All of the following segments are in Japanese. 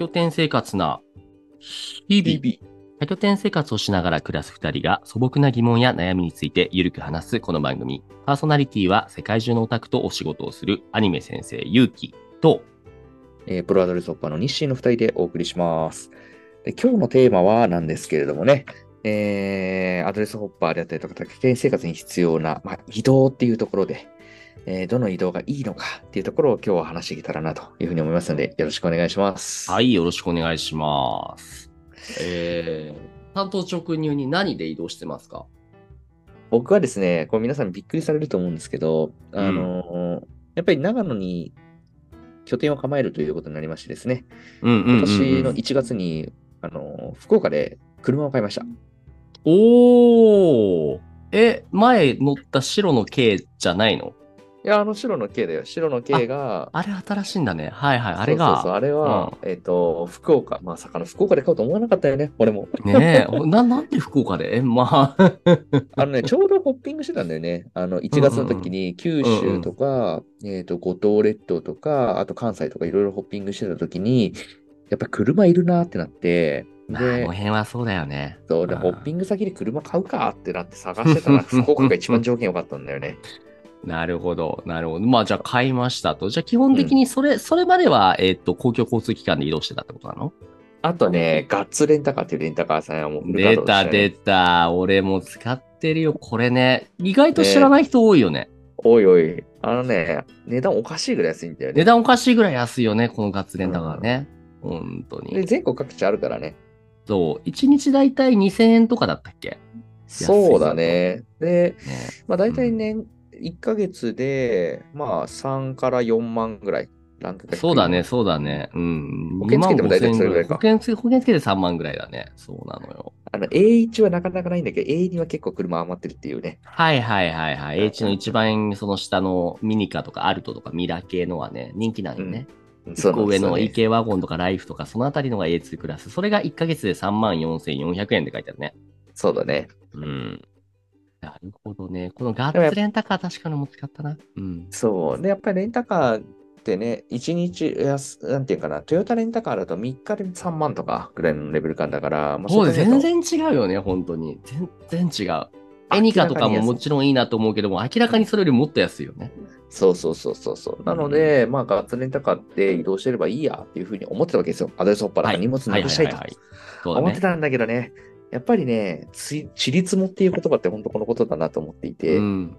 拠点生活な日々。多拠点生活をしながら暮らす二人が素朴な疑問や悩みについてゆるく話すこの番組。パーソナリティは世界中のオタクとお仕事をするアニメ先生ゆうきと、えープロアドレスホッパーの日清の2人でお送りします。で今日のテーマはなんですけれどもね、えーアドレスホッパーであったりとか、多拠点生活に必要な、まあ、移動っていうところで、えーどの移動がいいのかっていうところを今日は話していけたらなというふうに思いますので、よろしくお願いします。はい、よろしくお願いします。えー、担当直入に何で移動してますか？僕はですね、これ皆さんびっくりされると思うんですけど、あのーやっぱり長野に拠点を構えるということになりましてですね、うんうんうん、今年の1月に、あのー福岡で車を買いました。おー。え、前乗った白の軽じゃないの？いや、あの白の K だよ。白の K が、あれ新しいんだね。はいはい。あれが。そうそうあれは、えっ、と、福岡、まさかの福岡で買おうと思わなかったよね、俺も。ねえ、な、なんで福岡で？え、まあ、あのね、ちょうどホッピングしてたんだよね。あの、1月の時に九州とか、えっ、と、五島列島とか、あと関西とかいろいろホッピングしてた時に、やっぱ車いるなってなって、まあ、でこの、辺はそうだよね。そうで、うんホッピング先で車買うかってなって探してたら、福岡が一番条件良かったんだよね。なるほど、なるほど。まあ、じゃあ買いましたと。じゃあ基本的にそれ、それまでは、えっ、と、公共交通機関で移動してたってことなの？あとね、ガッツレンタカーっていうレンタカーさんはもう出た、出た。俺も使ってるよ。これね。意外と知らない人多いよね。おいおい、あのね、値段おかしいぐらい安いんだよね。値段おかしいぐらい安いよね。このガッツレンタカーね。本当で、に。全国各地あるからね。そう。1日だいたい2000円とかだったっけ？そうだね。で、ね。まあ大体年、1ヶ月で、まあ3から4万ぐらい。そうだね、。そうだね。うん。保険つけても大体それぐらいか保険つけ、保険つけて3万ぐらいだね。そうなのよ。あの、A1 はなかなかないんだけど、A2 は結構車余ってるっていうね。はいはいはいはい。H の一番その下のミニカとかアルトとかミラ系のはね、人気なんよね。そう一個上の EK ワゴンとかライフとかそのあたりのが A2 クラス。それが1ヶ月で3万4400円って書いてあるね。そうだね。うん。なるほどね。このガッツレンタカー確かにも使ったな。うん。そう。で、やっぱりレンタカーってね、1日安、なんていうかな、トヨタレンタカーだと3日で3万とかぐらいのレベル感だから、まあそう全然違うよね、本当に。全然違う。エニカとかももちろんいいなと思うけども、明らかにそれよりもっと安いよね。そうそうそうそうそう。なので、まあ、ガッツレンタカーって移動してればいいやっていうふうに思ってたわけですよ。アドレスホッパーだから荷物なくしたいとはいはいはい。思ってたんだけどね、やっぱりね、ちりつもっていう言葉って本当このことだなと思っていて、うん。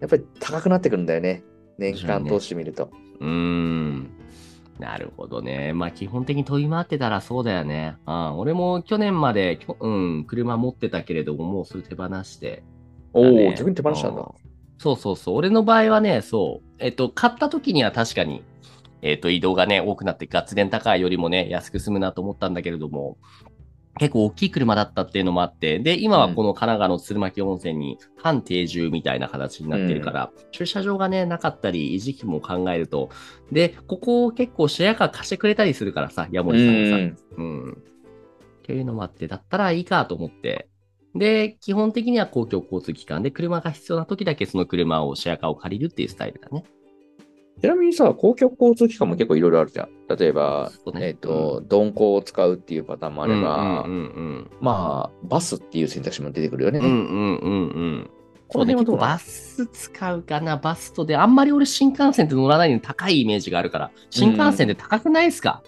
やっぱり高くなってくるんだよね。年間通してみると。うーん。なるほどね。まあ基本的に飛び回ってたらそうだよね。うん、俺も去年まで、うん、車持ってたけれども、もうそれ手放して。おお、だね逆に手放したんだうん。そうそうそう。俺の場合はね、そう。えっと、買った時には確かに、えっと、移動がね、多くなって、ガッツレンタカーよりもね、安く済むなと思ったんだけれども、結構大きい車だったっていうのもあって、で、今はこの神奈川の鶴巻温泉に半定住みたいな形になってるから、駐車場がね、なかったり、維持費も考えると、で、ここを結構シェアカー貸してくれたりするからさ、ヤモリさんがさ。うん。っていうのもあって、だったらいいかと思って。で、基本的には公共交通機関で車が必要な時だけその車をシェアカーを借りるっていうスタイルだね。ちなみにさ、公共交通機関も結構いろいろあるじゃん。例えば、ねえっ、と、鈍行を使うっていうパターンもあれば、うんうんまあ、バスっていう選択肢も出てくるよね。うん。うんうんうんうん。この辺はどう？バス使うかな、バスとで、あんまり俺新幹線って乗らないのに高いイメージがあるから、新幹線って高くないですか、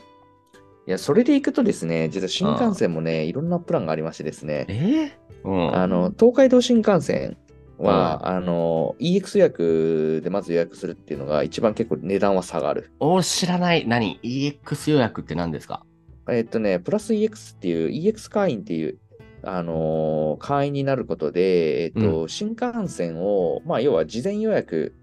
いや、それで行くとですね、実は新幹線もね、いろんなプランがありましてですね、えー？うん。あの、東海道新幹線は、あの、EX 予約でまず予約するっていうのが一番結構値段は下がる。俺知らない。何 ?EX 予約って何ですか？えっとね、プラス EX っていう、EX 会員っていう、あのー会員になることで、えっと、新幹線を、まあ、要は事前予約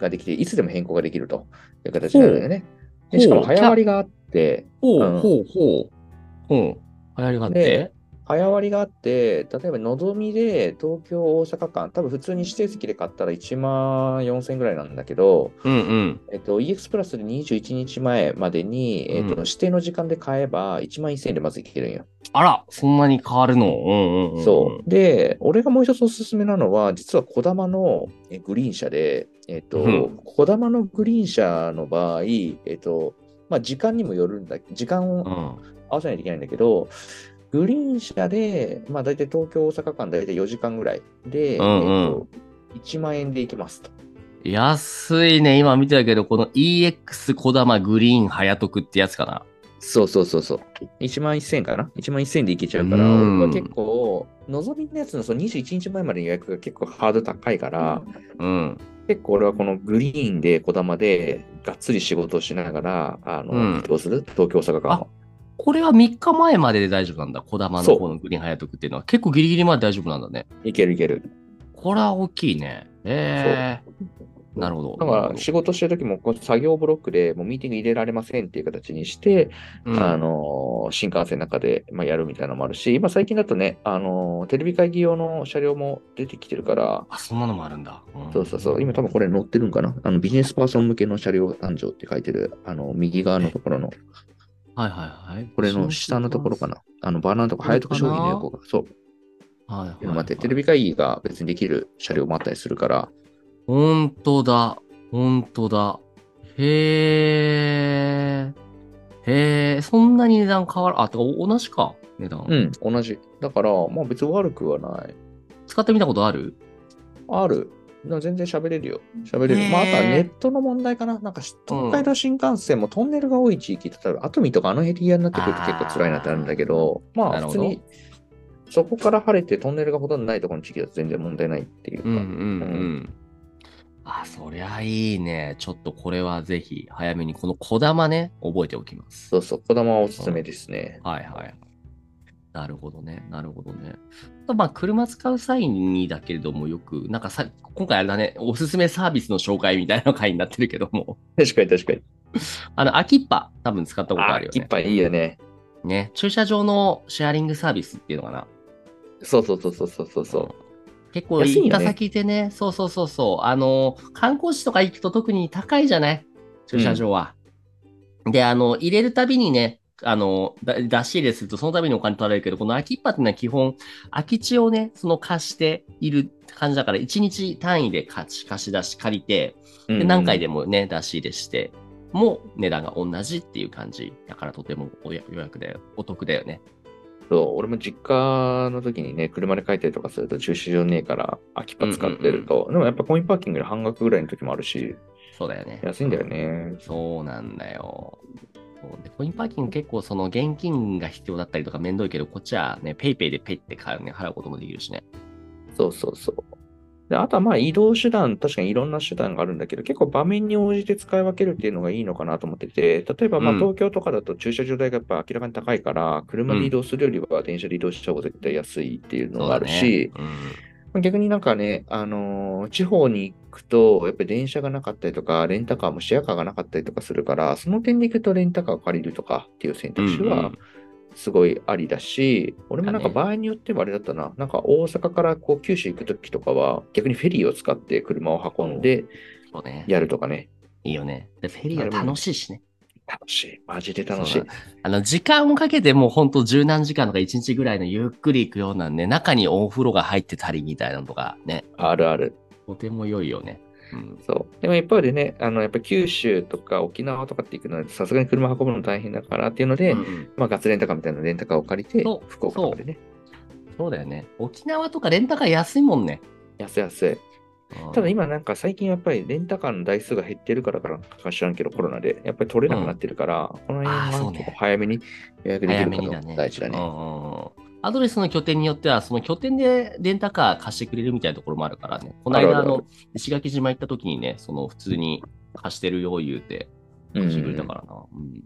ができて、いつでも変更ができるという形になるんだよね。でしかも早割りがあって、うんほうほうほう。ほう。流行りがあってで。早割りがあって、例えばのぞみで東京、大阪間、多分普通に指定席で買ったら1万4000円ぐらいなんだけど、うんうん。えっと、EX プラスで21日前までに、えっとうん指定の時間で買えば1万1000円でまず行けるんよ。あら、そんなに変わるの？うんうんうん。そう。で、俺がもう一つおすすめなのは、実は小玉のえグリーン車で、えっとうん、小玉のグリーン車の場合、えっと、まあ時間にもよるんだ、時間をうん。合わせないといけないんだけど、グリーン車で、まあ大体東京、大阪間大体4時間ぐらいで、うんうんえっと、1万円で行きますと。安いね。今見てたけど、この EX 小玉グリーン早得ってやつかな。そうそうそうそう。1万1000円かな ?1 万1000円で行けちゃうから、うん結構、のぞみのやつのその21日前までの予約が結構ハードル高いから、うん。結構俺はこのグリーンで小玉でがっつり仕事をしながら、あの、うん移動する？東京、大阪間を。これは3日前までで大丈夫なんだ。小玉の方のグリーン早得っていうのは。結構ギリギリまで大丈夫なんだね。いけるいける。これは大きいね。ええなるほど。だから仕事してる時もこう作業ブロックでもうミーティング入れられませんっていう形にして、うんあのー新幹線の中で、まあ、やるみたいなのもあるし、今最近だとね、あのーテレビ会議用の車両も出てきてるから、あ、そんなのもあるんだ。んそうそうそう、今多分これ載ってるんかなあのビジネスパーソン向けの車両誕生って書いてる、あの右側のところの、はいはいはい。これの下のところかな。あのバナーのとかな早得商品の横が。そう。はいはい、待って、テレビ会議が別にできる車両もあったりするから、ほんとだ。ほんとだ。へえ。へえ、そんなに値段変わる？あ、てか同じか。値段。うん、同じ。だから、まあ別に悪くはない。使ってみたことある？ある。な全然喋れるよ。喋れる。まあ、あとはネットの問題かな。なんか、東海道新幹線もトンネルが多い地域、例えば、熱海とかあのエリアになってくると結構辛いなってあるんだけど、まあ、なるほど普通に、そこから晴れてトンネルがほとんどないところの地域だと全然問題ないっていうか。うんうんう。うんあ、そりゃいいね。ちょっとこれはぜひ早めにこの小玉ね、覚えておきます。そうそう、小玉はおすすめですね。はいはい。なるほどね。なるほどね。まあ、車使う際にだけれども、よく、なんかさ、今回あれだね、おすすめサービスの紹介みたいな回になってるけども、確かに確かに。あの、秋っぱ、多分使ったことあるよね。キッパいいよね。ね。駐車場のシェアリングサービスっていうのかな。そうそうそうそうそうそうそう。結構行った先でね、そうそうそうそう、あの、観光地とか行くと特に高いじゃない？駐車場は。で、あの、入れるたびにね、あの、だ出し入れするとそのたびにお金取られるけど、この空きっぱっていうのは基本、空き地をね、その貸している感じだから、1日単位で貸し貸し出し借りて、で何回でも。もね、出し入れして、も値段が同じっていう感じ。だからとてもお得だよ。お得だよね。そう、俺も実家の時にね、車で帰ったりとかすると駐車場ねえから、空きっぱ使ってると、でもやっぱコインパーキングで半額ぐらいの時もあるし、そうだよね。安いんだよね。そうなんだよ。そうでコインパーキング結構その現金が必要だったりとかめんどいけど、こっちはね、 PayPay でペイって買うね、払うこともできるしね。そうそうそう。であとはまあ移動手段、確かにいろんな手段があるんだけど、結構場面に応じて使い分けるっていうのがいいのかなと思ってて、例えばまあうん東京とかだと駐車場代がやっぱ明らかに高いから、車で移動するよりは電車で移動した方が絶対安いっていうのがあるし、そうだねまあ逆になんかね、あのー地方に行くと、やっぱり電車がなかったりとか、レンタカーもシェアカーがなかったりとかするから、その点で行くとレンタカーを借りるとかっていう選うん、択肢はうんうんすごいありだし、俺もなんか場合によってはあれだったな、なんか大阪からこう九州行くときとかは、逆にフェリーを使って車を運んで。やるとかね。いいよね。で、フェリーは楽しいしね。楽しい。マジで楽しい。あの、時間をかけてもうほんと十何時間とか一日ぐらいのゆっくり行くようなね、中にお風呂が入ってたりみたいなのとかね、あるある。とても良いよね。うん。そう。でも一方でね、あの、やっぱ九州とか沖縄とかって行くのは、さすがに車運ぶの大変だからっていうので、うんうんまあガツレンタカーみたいなレンタカーを借りて福岡までね。そうだよね。沖縄とかレンタカー安いもんね。安い安い。うんただ今なんか最近やっぱりレンタカーの台数が減ってるからからか知らんけどコロナでやっぱり取れなくなってるから、この辺は結構早めに予約でき早るかめにだね。が大事だね。うんうんうんアドレスの拠点によっては、その拠点でレンタカー貸してくれるみたいなところもあるからね。この間、あの、石垣島行った時にね、その普通に貸してるよ言うて、うん貸してくれたからな。うん。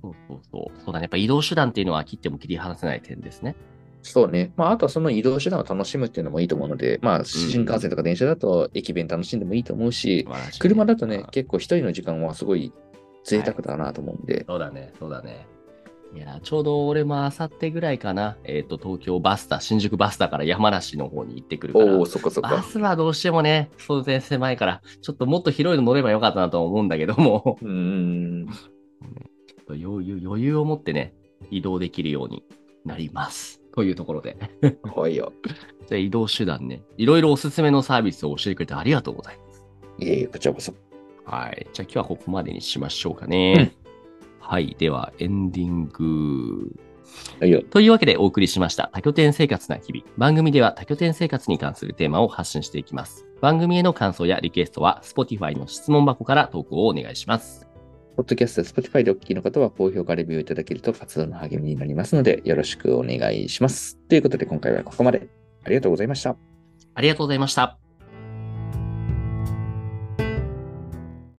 そうそうそう。そうだね。やっぱ移動手段っていうのは切っても切り離せない点ですね。そうね。まああとはその移動手段を楽しむっていうのもいいと思うので、まあ新幹線とか電車だと駅弁楽しんでもいいと思うし、素晴らしいね車だとねあ、結構一人の時間はすごい贅沢だなと思うんで、そうだね、そうだね。いや、ちょうど俺もあさってぐらいかな、えっ、と、東京バスタ、新宿バスタから山梨の方に行ってくるから。おお、そっかそっバか。スはどうしてもね、当然狭いから、ちょっともっと広いの乗ればよかったなとは思うんだけども、うんうん。ちょっと余裕、余裕を持ってね、移動できるようになります。というところで。怖いよ。じゃあ移動手段ね、いろいろおすすめのサービスを教えてくれてありがとうございます。いえいえ、こちらこそ。はい。じゃあ今日はここまでにしましょうかね。はい。では、エンディング。というわけでお送りしました多拠点生活な日々。番組では多拠点生活に関するテーマを発信していきます。番組への感想やリクエストは Spotify の質問箱から投稿をお願いします。ポッドキャスト、Spotify でお聞きの方は高評価レビューいただけると活動の励みになりますので、よろしくお願いします。ということで、今回はここまで。ありがとうございました。ありがとうございました。